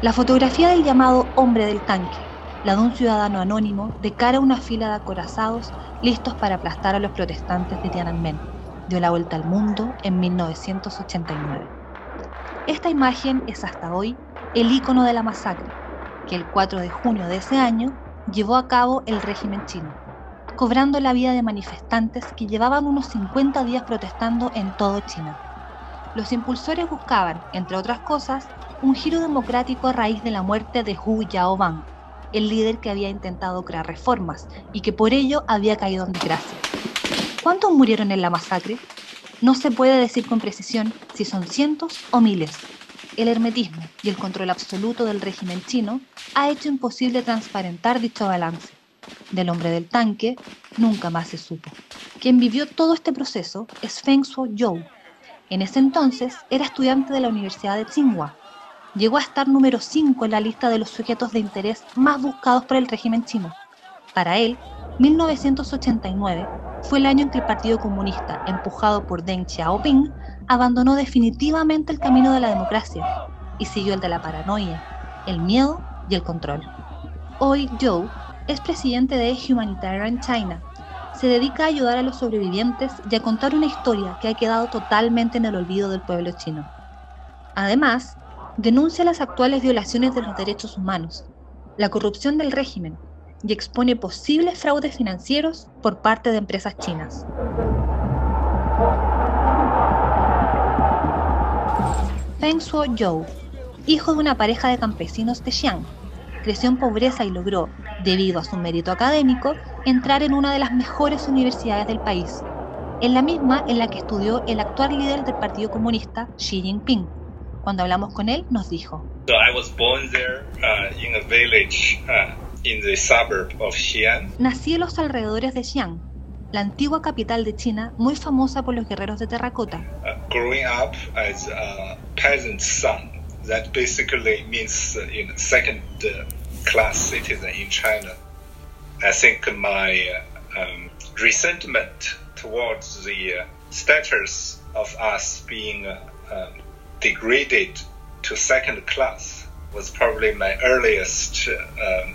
La fotografía del llamado hombre del tanque, la de un ciudadano anónimo de cara a una fila de acorazados listos para aplastar a los protestantes de Tiananmen, dio la vuelta al mundo en 1989. Esta imagen es hasta hoy el icono de la masacre, que el 4 de junio de ese año llevó a cabo el régimen chino, cobrando la vida de manifestantes que llevaban unos 50 días protestando en todo China. Los impulsores buscaban, entre otras cosas, un giro democrático a raíz de la muerte de Hu Yaobang, el líder que había intentado crear reformas y que por ello había caído en desgracia. ¿Cuántos murieron en la masacre? No se puede decir con precisión si son cientos o miles. El hermetismo y el control absoluto del régimen chino ha hecho imposible transparentar dicho balance. Del hombre del tanque nunca más se supo. Quien vivió todo este proceso es Feng Zhou. En ese entonces era estudiante de la Universidad de Tsinghua llegó a estar número 5 en la lista de los sujetos de interés más buscados por el régimen chino. Para él, 1989 fue el año en que el Partido Comunista, empujado por Deng Xiaoping, abandonó definitivamente el camino de la democracia y siguió el de la paranoia, el miedo y el control. Hoy Zhou es presidente de Humanitarian China. Se dedica a ayudar a los sobrevivientes y a contar una historia que ha quedado totalmente en el olvido del pueblo chino. Además, denuncia las actuales violaciones de los derechos humanos, la corrupción del régimen y expone posibles fraudes financieros por parte de empresas chinas. Feng Zhou, hijo de una pareja de campesinos de Xi'an, creció en pobreza y logró, debido a su mérito académico, entrar en una de las mejores universidades del país, en la misma en la que estudió el actual líder del Partido Comunista, Xi Jinping. Cuando hablamos con él, nos dijo. So I was born there uh, in a village uh, in the suburb of Xi'an. Nací en los alrededores de Xi'an, la antigua capital de China, muy famosa por los guerreros de terracota. Uh, growing up as a peasant son, that basically means uh, in second uh, class citizen in China. I think my uh, um, resentment towards the uh, status of us being uh, um, degraded to second class was probably my earliest um,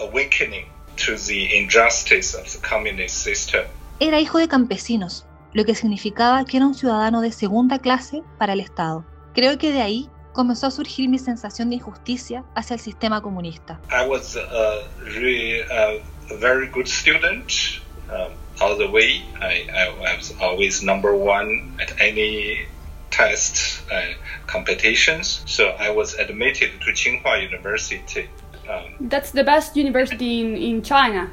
awakening to the injustice of the communist system. Era hijo de campesinos, lo que significaba que era un ciudadano de segunda clase para el Estado. Creo que de ahí comenzó a surgir mi sensación de injusticia hacia el sistema comunista. I was a, really, uh, a very good student um, all the way. I, I was always number one at any tests and competitions. So I was admitted to Tsinghua University. Um, That's the best university in, in China.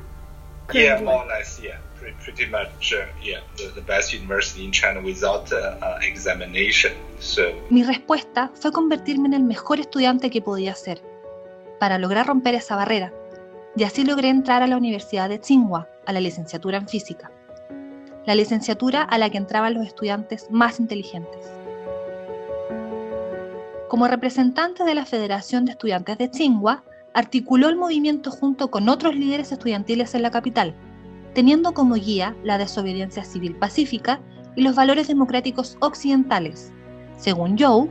Currently. Yeah, more or less. Yeah, pretty, pretty much. Uh, yeah, the, the, best university in China without uh, uh, examination. So. Mi respuesta fue convertirme en el mejor estudiante que podía ser, para lograr romper esa barrera. Y así logré entrar a la Universidad de Tsinghua, a la licenciatura en física. La licenciatura a la que entraban los estudiantes más inteligentes. Como representante de la Federación de Estudiantes de Tsinghua, articuló el movimiento junto con otros líderes estudiantiles en la capital, teniendo como guía la desobediencia civil pacífica y los valores democráticos occidentales. Según Zhou,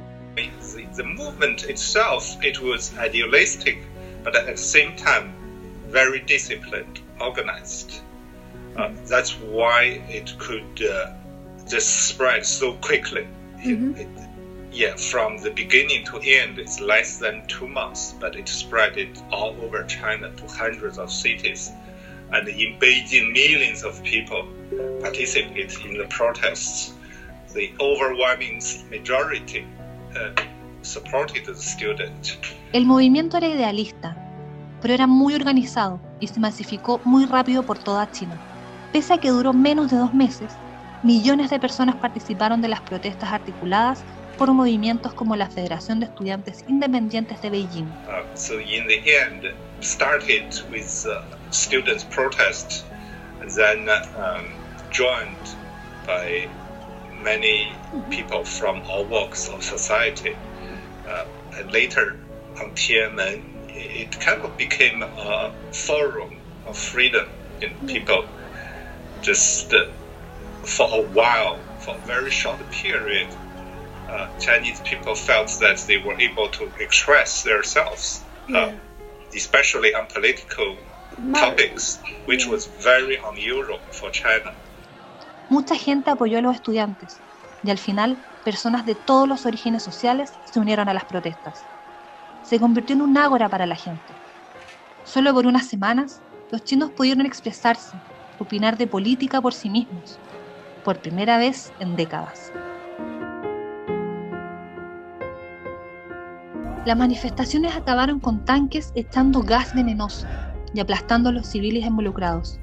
the movement itself it was idealistic, but at the same time very disciplined, organized. Uh, that's why it could uh, just spread so quickly. Mm -hmm. it, yeah, from the beginning to end, it's less than two months, but it spread it all over China to hundreds of cities. And in Beijing, millions of people participate in the protests. The overwhelming majority uh, supported the student. El movimiento era idealista, pero era muy organizado y se masificó muy rápido por toda China. Pese a que duró menos de dos meses, millones de personas participaron de las protestas articuladas por movimientos como la Federación de Estudiantes Independientes de Beijing. Uh, so in the end, started with uh, students' protest, and then um, joined by many people from all walks of society. Uh, and later, on Tiananmen, it kind of became a forum of freedom in people. Just uh, for a while, for a very short period, uh, Chinese people felt that they were able to express themselves, uh, Yeah. especially on political topics, which was very unusual for China. Mucha gente apoyó a los estudiantes y al final personas de todos los orígenes sociales se unieron a las protestas. Se convirtió en un ágora para la gente. Solo por unas semanas, los chinos pudieron expresarse, opinar de política por sí mismos, por primera vez en décadas. Las manifestaciones acabaron con tanques echando gas venenoso y aplastando a los civiles involucrados.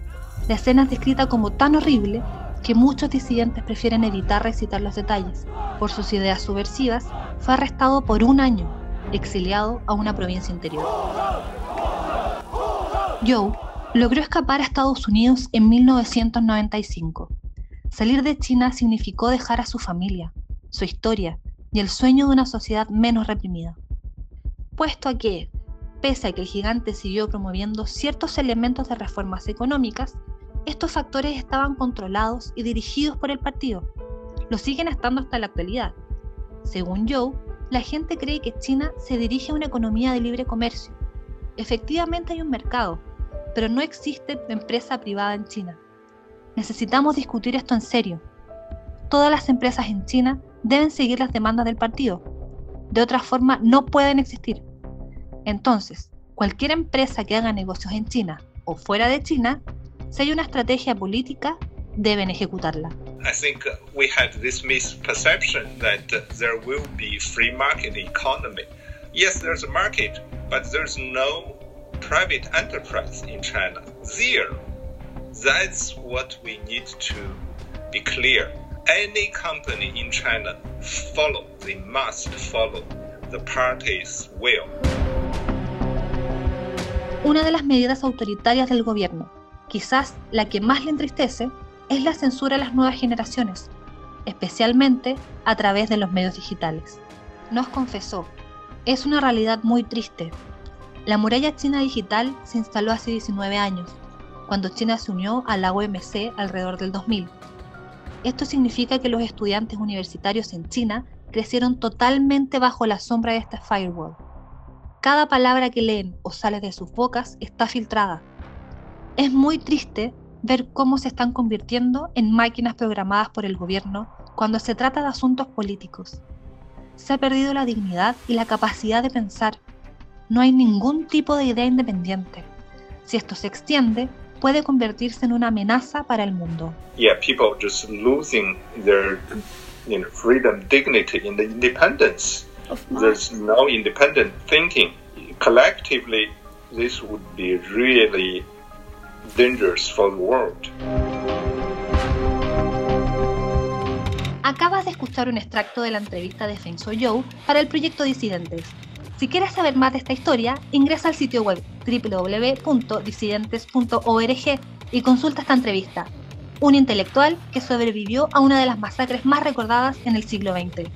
La escena es descrita como tan horrible que muchos disidentes prefieren evitar recitar los detalles. Por sus ideas subversivas, fue arrestado por un año, exiliado a una provincia interior. Joe logró escapar a Estados Unidos en 1995. Salir de China significó dejar a su familia, su historia y el sueño de una sociedad menos reprimida. Puesto a que, pese a que el gigante siguió promoviendo ciertos elementos de reformas económicas, estos factores estaban controlados y dirigidos por el partido. Lo siguen estando hasta la actualidad. Según Joe, la gente cree que China se dirige a una economía de libre comercio. Efectivamente hay un mercado, pero no existe empresa privada en China. Necesitamos discutir esto en serio. Todas las empresas en China deben seguir las demandas del partido. De otra forma, no pueden existir. Entonces, cualquier empresa que haga negocios en China o fuera de China, si hay una estrategia política, deben ejecutarla. I think we had this misperception that there will be free market economy. Yes, there's a market, but there's no private enterprise in China. Zero. That's what we need to be clear. Any company in China follow, they must follow the party's will. Una de las medidas autoritarias del gobierno, quizás la que más le entristece, es la censura a las nuevas generaciones, especialmente a través de los medios digitales. Nos confesó, es una realidad muy triste. La muralla china digital se instaló hace 19 años, cuando China se unió a la OMC alrededor del 2000. Esto significa que los estudiantes universitarios en China crecieron totalmente bajo la sombra de esta firewall. Cada palabra que leen o sale de sus bocas está filtrada. Es muy triste ver cómo se están convirtiendo en máquinas programadas por el gobierno cuando se trata de asuntos políticos. Se ha perdido la dignidad y la capacidad de pensar. No hay ningún tipo de idea independiente. Si esto se extiende, puede convertirse en una amenaza para el mundo. Yeah, people just losing their you know, freedom, dignity, and independence. Of mind. There's no independent thinking. Collectively, this would be really dangerous for the world. Acabas de escuchar un extracto de la entrevista de Feng Joe para el proyecto Disidentes. Si quieres saber más de esta historia, ingresa al sitio web www.disidentes.org y consulta esta entrevista. Un intelectual que sobrevivió a una de las masacres más recordadas en el siglo XX.